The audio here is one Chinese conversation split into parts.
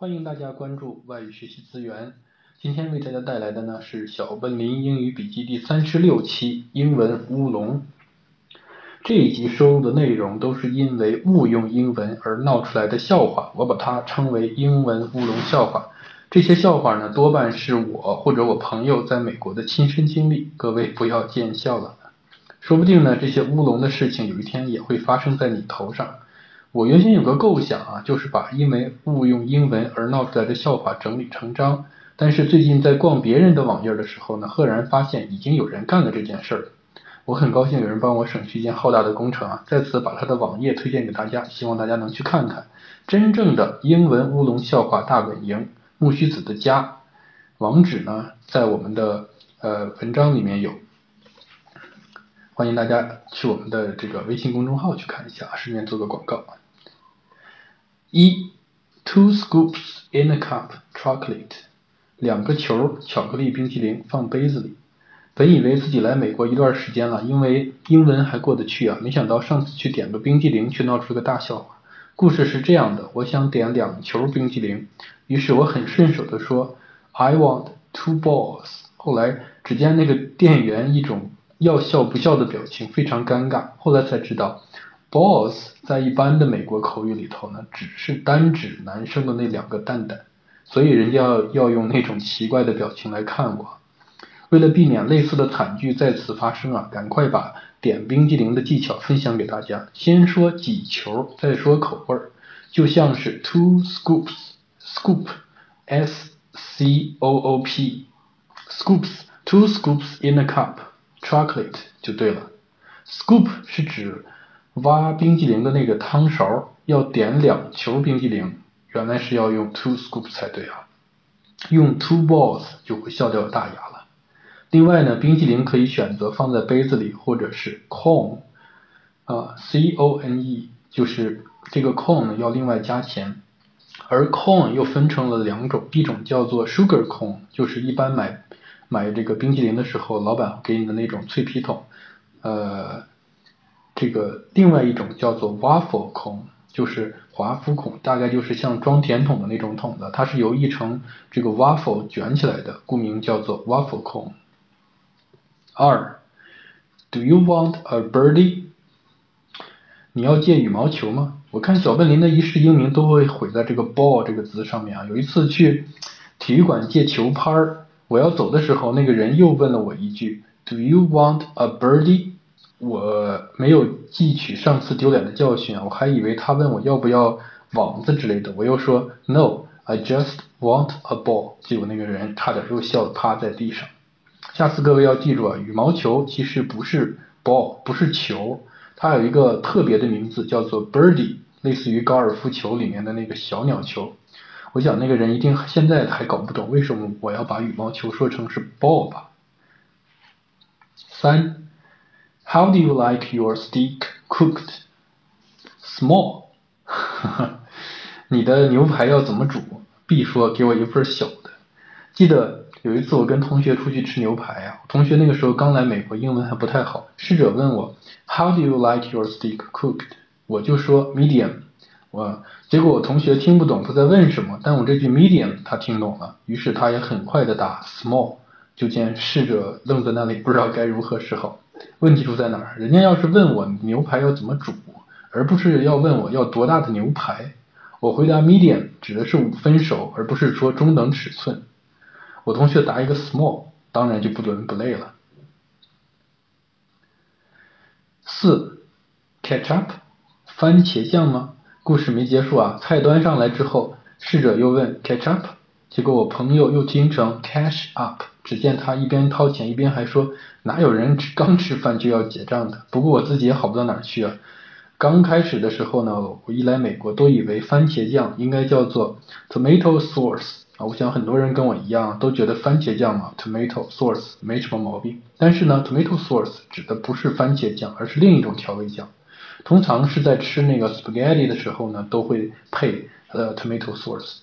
欢迎大家关注外语学习资源。今天为大家带来的呢是小笨林英语笔记第三十六期英文乌龙。这一集收录的内容都是因为误用英文而闹出来的笑话，我把它称为英文乌龙笑话。这些笑话呢多半是我或者我朋友在美国的亲身经历，各位不要见笑了。说不定呢这些乌龙的事情有一天也会发生在你头上。我原先有个构想啊，就是把因为误用英文而闹出来的笑话整理成章。但是最近在逛别人的网页的时候呢，赫然发现已经有人干了这件事儿。我很高兴有人帮我省去一件浩大的工程啊，在此把他的网页推荐给大家，希望大家能去看看真正的英文乌龙笑话大本营木须子的家。网址呢在我们的呃文章里面有，欢迎大家去我们的这个微信公众号去看一下，顺便做个广告。一，two scoops in a cup chocolate，两个球巧克力冰淇淋放杯子里。本以为自己来美国一段时间了，因为英文还过得去啊，没想到上次去点个冰淇淋却闹出个大笑话。故事是这样的，我想点两球冰淇淋，于是我很顺手的说，I want two balls。后来只见那个店员一种要笑不笑的表情，非常尴尬。后来才知道。Balls 在一般的美国口语里头呢，只是单指男生的那两个蛋蛋，所以人家要要用那种奇怪的表情来看我。为了避免类似的惨剧再次发生啊，赶快把点冰激凌的技巧分享给大家。先说几球，再说口味儿，就像是 two scoops，scoop，s c o o p，scoops，two scoops in a cup，chocolate 就对了。scoop 是指挖冰激凌的那个汤勺要点两球冰激凌，原来是要用 two scoops 才对啊，用 two balls 就会笑掉大牙了。另外呢，冰激凌可以选择放在杯子里，或者是 cone，啊，c o n e，就是这个 cone 要另外加钱。而 cone 又分成了两种，一种叫做 sugar cone，就是一般买买这个冰激凌的时候，老板给你的那种脆皮桶，呃。这个另外一种叫做 waffle cone，就是华夫孔，大概就是像装甜筒的那种筒子，它是由一层这个 waffle 卷起来的，故名叫做 waffle cone。二，Do you want a birdie？你要借羽毛球吗？我看小笨林的一世英名都会毁在这个 ball 这个字上面啊。有一次去体育馆借球拍儿，我要走的时候，那个人又问了我一句，Do you want a birdie？我没有汲取上次丢脸的教训啊，我还以为他问我要不要网子之类的，我又说 No，I just want a ball，结果那个人差点又笑趴在地上。下次各位要记住啊，羽毛球其实不是 ball，不是球，它有一个特别的名字叫做 birdie，类似于高尔夫球里面的那个小鸟球。我想那个人一定现在还搞不懂为什么我要把羽毛球说成是 ball 吧。三。How do you like your steak cooked? Small. 你的牛排要怎么煮？B 说给我一份小的。记得有一次我跟同学出去吃牛排啊，同学那个时候刚来美国，英文还不太好。侍者问我 How do you like your steak cooked? 我就说 medium。我结果我同学听不懂他在问什么，但我这句 medium 他听懂了，于是他也很快的答 small。就见侍者愣在那里，不知道该如何是好。问题出在哪儿？人家要是问我牛排要怎么煮，而不是要问我要多大的牛排，我回答 medium 指的是五分熟，而不是说中等尺寸。我同学答一个 small，当然就不伦不类了。四，ketchup，番茄酱吗？故事没结束啊，菜端上来之后，侍者又问 ketchup，结果我朋友又听成 cash up。只见他一边掏钱一边还说：“哪有人吃刚吃饭就要结账的？”不过我自己也好不到哪儿去啊。刚开始的时候呢，我一来美国都以为番茄酱应该叫做 tomato sauce 啊。我想很多人跟我一样都觉得番茄酱嘛 tomato sauce 没什么毛病。但是呢，tomato sauce 指的不是番茄酱，而是另一种调味酱。通常是在吃那个 spaghetti 的时候呢，都会配呃 tomato sauce，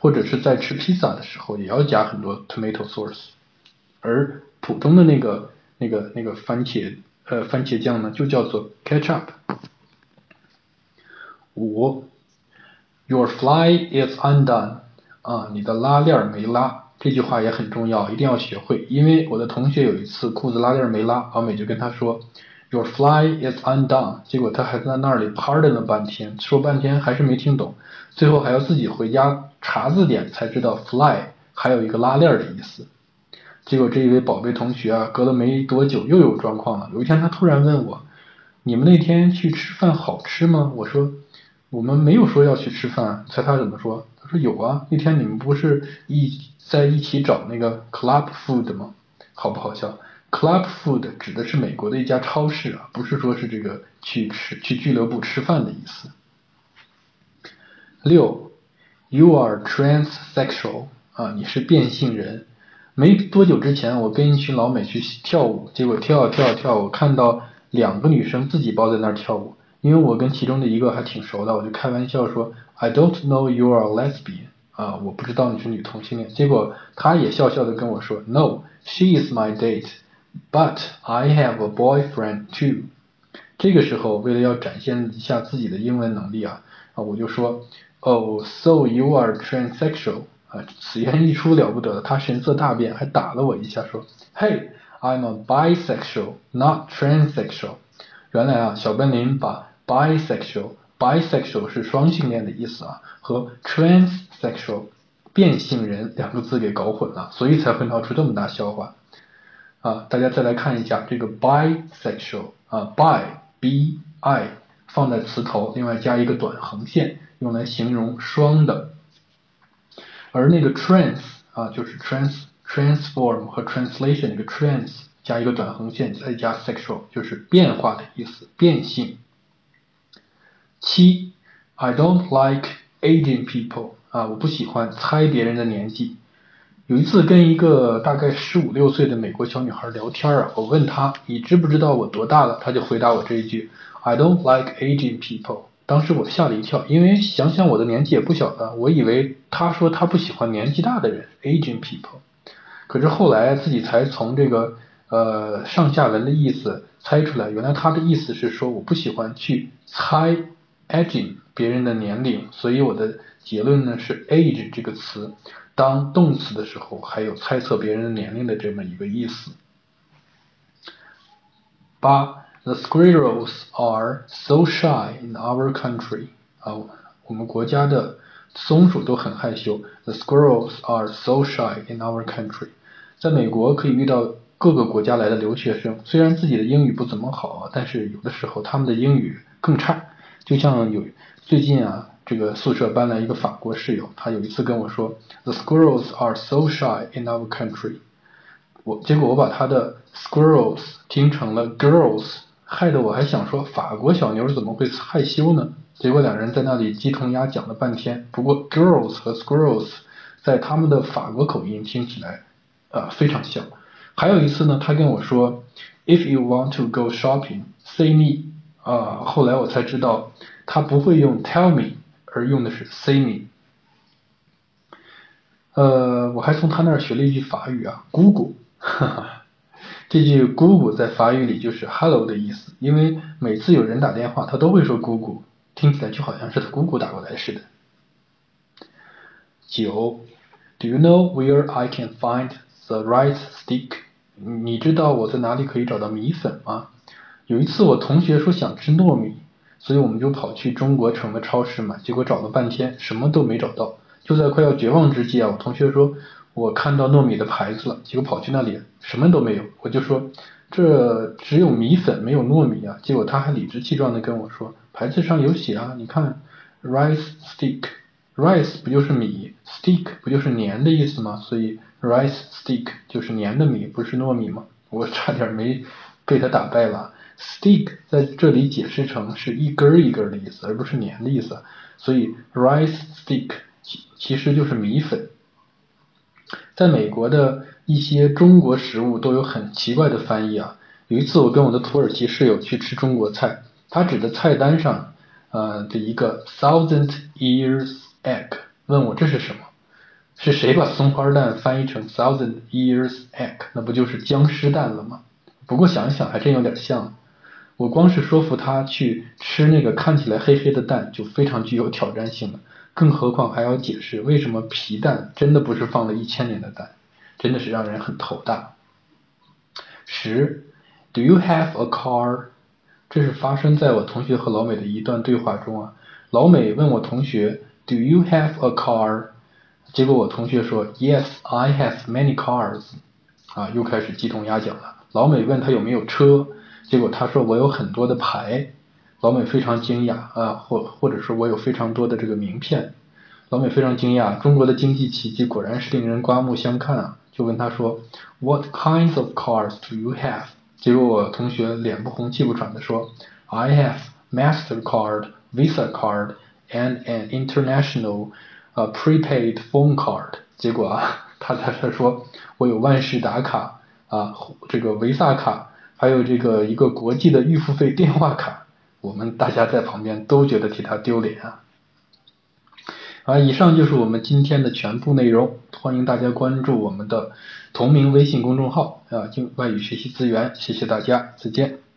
或者是在吃披萨的时候也要加很多 tomato sauce。而普通的那个、那个、那个番茄呃番茄酱呢，就叫做 ketchup。五，Your fly is undone，啊，你的拉链没拉，这句话也很重要，一定要学会。因为我的同学有一次裤子拉链没拉，老美就跟他说，Your fly is undone。结果他还在那里 pardon 了半天，说半天还是没听懂，最后还要自己回家查字典才知道 fly 还有一个拉链的意思。结果这一位宝贝同学啊，隔了没多久又有状况了。有一天他突然问我，你们那天去吃饭好吃吗？我说。我们没有说要去吃饭，猜他怎么说？他说有啊，那天你们不是一在一起找那个 club food 吗？好不好笑？club food 指的是美国的一家超市啊，不是说是这个去吃去俱乐部吃饭的意思。六，You are transsexual 啊，你是变性人。没多久之前，我跟一群老美去跳舞，结果跳跳跳，我看到两个女生自己抱在那儿跳舞。因为我跟其中的一个还挺熟的，我就开玩笑说，I don't know you are a lesbian，啊，我不知道你是女同性恋。结果他也笑笑的跟我说，No，she is my date，but I have a boyfriend too。这个时候，为了要展现一下自己的英文能力啊，啊，我就说，Oh，so you are transsexual，啊，此言一出了不得了，他神色大变，还打了我一下，说，Hey，I'm a bisexual，not transsexual。原来啊，小笨林把 bisexual，bisexual 是双性恋的意思啊，和 transsexual 变性人两个字给搞混了，所以才会闹出这么大笑话啊！大家再来看一下这个 bisexual 啊，bi b i 放在词头，另外加一个短横线，用来形容双的。而那个 trans 啊，就是 trans transform 和 translation 那个 trans 加一个短横线，再加 sexual 就是变化的意思，变性。七，I don't like aging people 啊，我不喜欢猜别人的年纪。有一次跟一个大概十五六岁的美国小女孩聊天啊，我问她你知不知道我多大了？她就回答我这一句 I don't like aging people。当时我吓了一跳，因为想想我的年纪也不小了，我以为他说他不喜欢年纪大的人 aging people。可是后来自己才从这个呃上下文的意思猜出来，原来他的意思是说我不喜欢去猜。aging 别人的年龄，所以我的结论呢是 age 这个词当动词的时候，还有猜测别人的年龄的这么一个意思。八，The squirrels are so shy in our country 啊，我们国家的松鼠都很害羞。The squirrels are so shy in our country，在美国可以遇到各个国家来的留学生，虽然自己的英语不怎么好，但是有的时候他们的英语更差。就像有最近啊，这个宿舍搬来一个法国室友，他有一次跟我说，The squirrels are so shy in our country。我结果我把他的 squirrels 听成了 girls，害得我还想说法国小妞怎么会害羞呢？结果两人在那里鸡同鸭讲了半天。不过 girls 和 squirrels 在他们的法国口音听起来啊非常像。还有一次呢，他跟我说，If you want to go shopping，say me。啊，后来我才知道，他不会用 tell me，而用的是 say me。呃，我还从他那儿学了一句法语啊，姑姑，哈哈，这句姑姑在法语里就是 hello 的意思，因为每次有人打电话，他都会说姑姑，听起来就好像是他姑姑打过来似的。九，Do you know where I can find the rice stick？你知道我在哪里可以找到米粉吗？有一次我同学说想吃糯米，所以我们就跑去中国城的超市买，结果找了半天什么都没找到。就在快要绝望之际啊，我同学说我看到糯米的牌子了，结果跑去那里什么都没有。我就说这只有米粉没有糯米啊，结果他还理直气壮的跟我说牌子上有写啊，你看 rice stick，rice 不就是米，stick 不就是粘的意思吗？所以 rice stick 就是粘的米，不是糯米吗？我差点没被他打败了。Stick 在这里解释成是一根一根的意思，而不是粘的意思，所以 rice stick 其其实就是米粉。在美国的一些中国食物都有很奇怪的翻译啊。有一次我跟我的土耳其室友去吃中国菜，他指着菜单上呃的一个 thousand years egg，问我这是什么？是谁把松花蛋翻译成 thousand years egg？那不就是僵尸蛋了吗？不过想想还真有点像。我光是说服他去吃那个看起来黑黑的蛋，就非常具有挑战性了。更何况还要解释为什么皮蛋真的不是放了一千年的蛋，真的是让人很头大。十，Do you have a car？这是发生在我同学和老美的一段对话中啊。老美问我同学，Do you have a car？结果我同学说，Yes, I have many cars。啊，又开始鸡同鸭讲了。老美问他有没有车，结果他说我有很多的牌。老美非常惊讶啊，或或者说我有非常多的这个名片。老美非常惊讶，中国的经济奇迹果然是令人刮目相看啊！就问他说，What kinds of cars do you have？结果我同学脸不红气不喘的说，I have Mastercard, Visa card and an international 呃 prepaid phone card。结果啊，他他他说我有万事达卡啊，这个维萨卡，还有这个一个国际的预付费电话卡。我们大家在旁边都觉得替他丢脸啊。啊，以上就是我们今天的全部内容，欢迎大家关注我们的同名微信公众号啊，就外语学习资源，谢谢大家，再见。